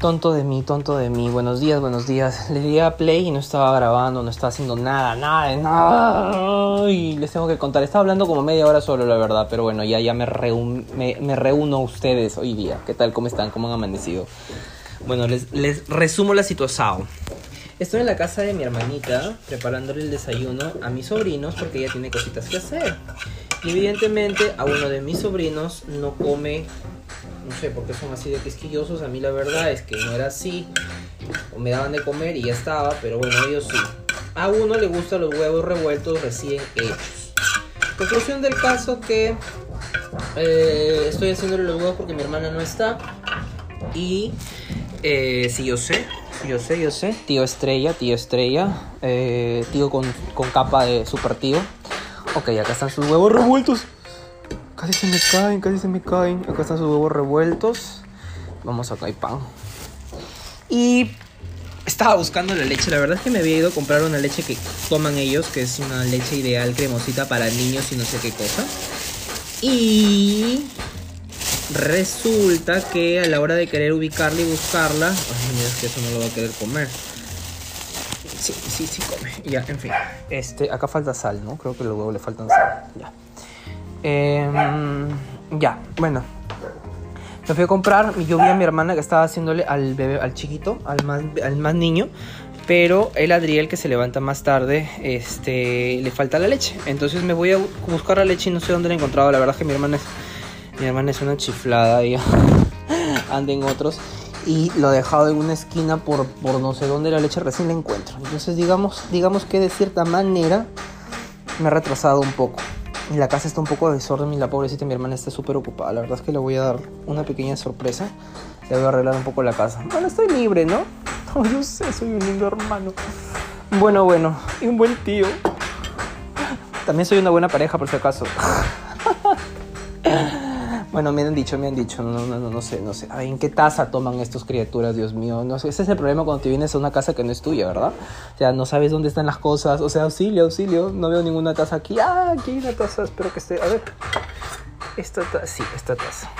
Tonto de mí, tonto de mí. Buenos días, buenos días. Le di a play y no estaba grabando, no estaba haciendo nada, nada nada. Y les tengo que contar. Estaba hablando como media hora solo, la verdad. Pero bueno, ya, ya me, reun- me reúno a ustedes hoy día. ¿Qué tal? ¿Cómo están? ¿Cómo han amanecido? Bueno, les, les resumo la situación. Estoy en la casa de mi hermanita preparándole el desayuno a mis sobrinos porque ella tiene cositas que hacer. Y evidentemente a uno de mis sobrinos no come, no sé por qué son así de quisquillosos. A mí la verdad es que no era así. O me daban de comer y ya estaba, pero bueno, ellos sí. A uno le gustan los huevos revueltos recién hechos. Conclusión del caso que eh, estoy haciéndole los huevos porque mi hermana no está. Y eh, sí, yo sé, yo sé, yo sé. Tío Estrella, tío Estrella. eh, tío con, con capa de super tío. Ok, acá están sus huevos revueltos. Casi se me caen, casi se me caen. Acá están sus huevos revueltos. Vamos acá, hay pan. Y estaba buscando la leche. La verdad es que me había ido a comprar una leche que toman ellos, que es una leche ideal, cremosita para niños y no sé qué cosa. Y resulta que a la hora de querer ubicarla y buscarla, ay, mira, es que eso no lo va a querer comer. Sí, sí, sí come. Ya, en fin. Este, acá falta sal, ¿no? Creo que los huevos le faltan sal. Ya. Em, ya, bueno. Me fui a comprar yo vi a mi hermana que estaba haciéndole al bebé, al chiquito, al más, al más niño. Pero el Adriel que se levanta más tarde, este, le falta la leche. Entonces me voy a bu- buscar la leche y no sé dónde la he encontrado. La verdad es que mi hermana es, mi hermana es una chiflada. Ella anda otros. Y lo he dejado en una esquina por, por no sé dónde la leche recién la encuentro. Entonces digamos, digamos que de cierta manera me ha retrasado un poco. La casa está un poco de desorden y la pobrecita mi hermana está súper ocupada. La verdad es que le voy a dar una pequeña sorpresa. Le voy a arreglar un poco la casa. Bueno, estoy libre, ¿no? No, yo sé, soy un lindo hermano. Bueno, bueno. Y un buen tío. También soy una buena pareja, por si acaso. Bueno, me han dicho, me han dicho, no, no, no, no sé, no sé. Ay, ¿en qué taza toman estos criaturas, Dios mío? No sé, ese es el problema cuando te vienes a una casa que no es tuya, ¿verdad? O sea, no sabes dónde están las cosas. O sea, auxilio, auxilio. No veo ninguna taza aquí. Ah, aquí hay una taza. Espero que esté. A ver. Esta taza. Sí, esta taza.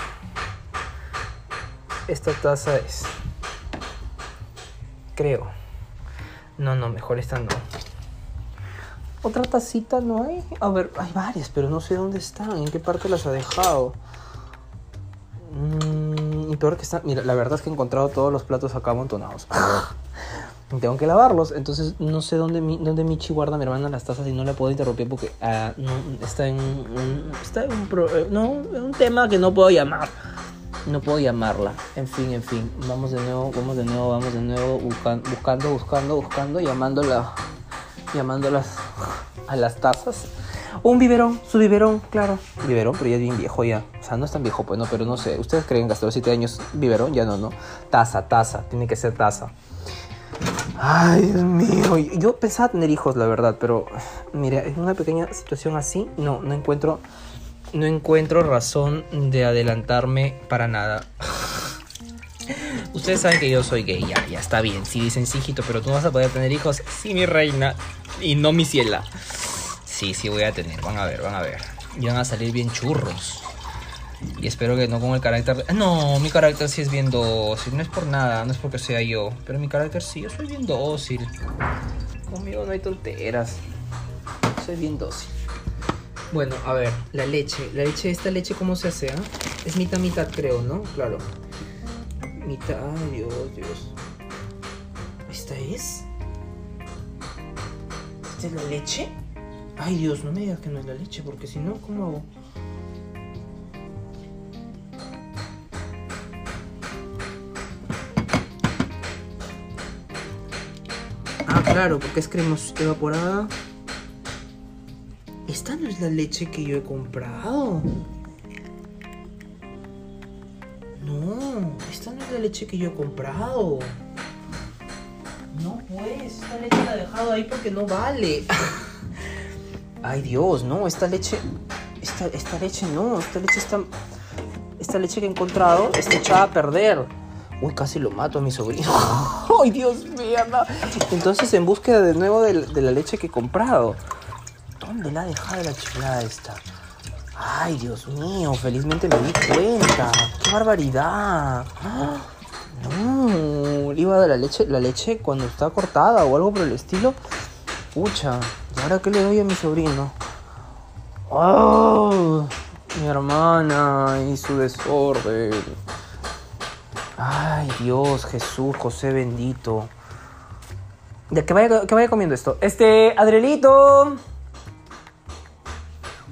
Esta taza es. Creo. No, no, mejor esta no. Otra tacita no hay. A ver, hay varias, pero no sé dónde están. ¿En qué parte las ha dejado? Peor que están. Mira, la verdad es que he encontrado todos los platos acá amontonados. Tengo que lavarlos, entonces no sé dónde, mi, dónde Michi guarda a mi hermana las tazas y no la puedo interrumpir porque ah, no, está en un, está en un, pro- eh, no, un tema que no puedo llamar. No puedo llamarla. En fin, en fin. Vamos de nuevo, vamos de nuevo, vamos de nuevo buscan- buscando, buscando, buscando, llamándola, llamándolas a las tazas. Un biberón, su biberón, claro. Biberón, pero ya es bien viejo ya. O sea, no es tan viejo, pues no, pero no sé. ¿Ustedes creen que hasta los 7 años biberón? Ya no, no. Taza, taza, tiene que ser taza. Ay, Dios mío. Yo pensaba tener hijos, la verdad, pero mira, en una pequeña situación así, no, no encuentro, no encuentro razón de adelantarme para nada. Ustedes saben que yo soy gay, ya, ya está bien. Si dicen sí, hijito, pero tú no vas a poder tener hijos, sí, mi reina, y no mi ciela. Sí, sí voy a tener, van a ver, van a ver. Y van a salir bien churros. Y espero que no con el carácter... No, mi carácter sí es bien dócil. No es por nada, no es porque sea yo. Pero mi carácter sí, yo soy bien dócil. Conmigo no hay tonteras. Soy bien dócil. Bueno, a ver, la leche. La leche, esta leche, ¿cómo se hace? ah? Es mitad, mitad, creo, ¿no? Claro. Mitad, Dios, Dios. ¿Esta es? ¿Esta es la leche? Ay, Dios, no me digas que no es la leche, porque si no, ¿cómo hago? Ah, claro, porque es crema evaporada. Esta no es la leche que yo he comprado. No, esta no es la leche que yo he comprado. No, pues, esta leche la he dejado ahí porque no vale. Ay, Dios, no, esta leche. Esta, esta leche no, esta leche está. Esta leche que he encontrado está echada a perder. Uy, casi lo mato a mi sobrino. Ay, Dios mío. Entonces, en búsqueda de nuevo de, la leche que he comprado. ¿Dónde la ha dejado la chiflada esta? Ay, Dios mío, felizmente me di cuenta. ¡Qué barbaridad! No, iba de la leche, la leche cuando está cortada o algo por el estilo. Pucha, ¿y ahora qué le doy a mi sobrino? ¡Oh! Mi hermana y su desorden. Ay, Dios, Jesús, José bendito. Ya, que vaya, comiendo esto. Este, Adrielito.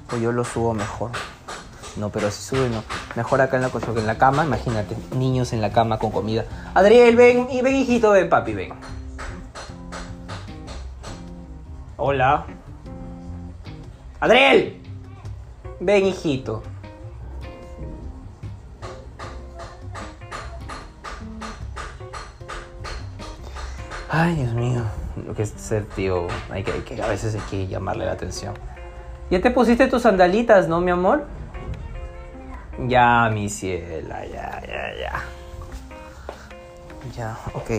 Pues yo lo subo mejor. No, pero si sube no. Mejor acá en la que en la cama, imagínate. Niños en la cama con comida. Adriel, ven, y ven hijito, ven papi, ven. Hola. Adriel. Ven hijito. Ay, Dios mío. Lo que es ser tío, hay que, hay que, a veces hay que llamarle la atención. ¿Ya te pusiste tus sandalitas, no, mi amor? Ya, mi ciela, ya, ya, ya. Ya, ok.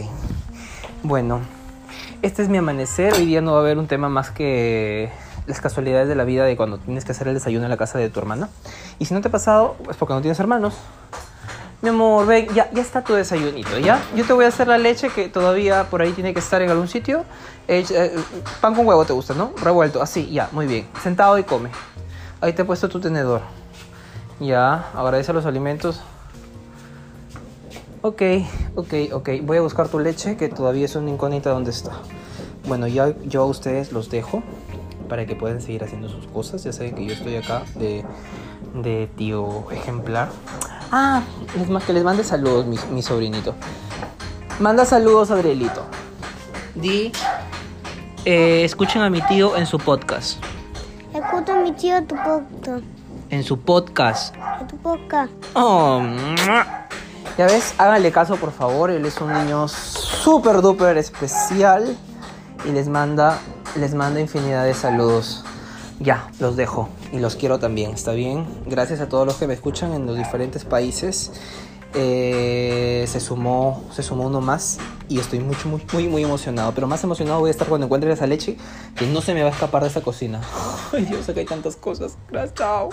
Bueno, este es mi amanecer. Hoy día no va a haber un tema más que las casualidades de la vida de cuando tienes que hacer el desayuno en la casa de tu hermana. Y si no te ha pasado, es porque no tienes hermanos. Mi amor, ven, ya, ya está tu desayunito, ¿ya? Yo te voy a hacer la leche que todavía por ahí tiene que estar en algún sitio. Eh, eh, pan con huevo te gusta, ¿no? Revuelto, así, ya, muy bien. Sentado y come. Ahí te he puesto tu tenedor. Ya, agradece los alimentos. Ok, ok, ok. Voy a buscar tu leche que todavía es una incógnita dónde está. Bueno, ya yo a ustedes los dejo para que puedan seguir haciendo sus cosas. Ya saben que yo estoy acá de, de tío ejemplar. Ah, es más que les mande saludos, mi, mi sobrinito. Manda saludos, Adrielito. Di, eh, escuchen a mi tío en su podcast. Escucha a mi tío tu podcast. En su podcast. En tu podcast. Oh, ¡mua! Ya ves, háganle caso por favor. Él es un niño súper duper especial y les manda, les manda infinidad de saludos. Ya, los dejo y los quiero también, ¿está bien? Gracias a todos los que me escuchan en los diferentes países. Eh, se sumó se sumó uno más y estoy mucho muy muy muy emocionado pero más emocionado voy a estar cuando encuentre esa leche que no se me va a escapar de esa cocina ay Dios acá hay tantas cosas gracias chao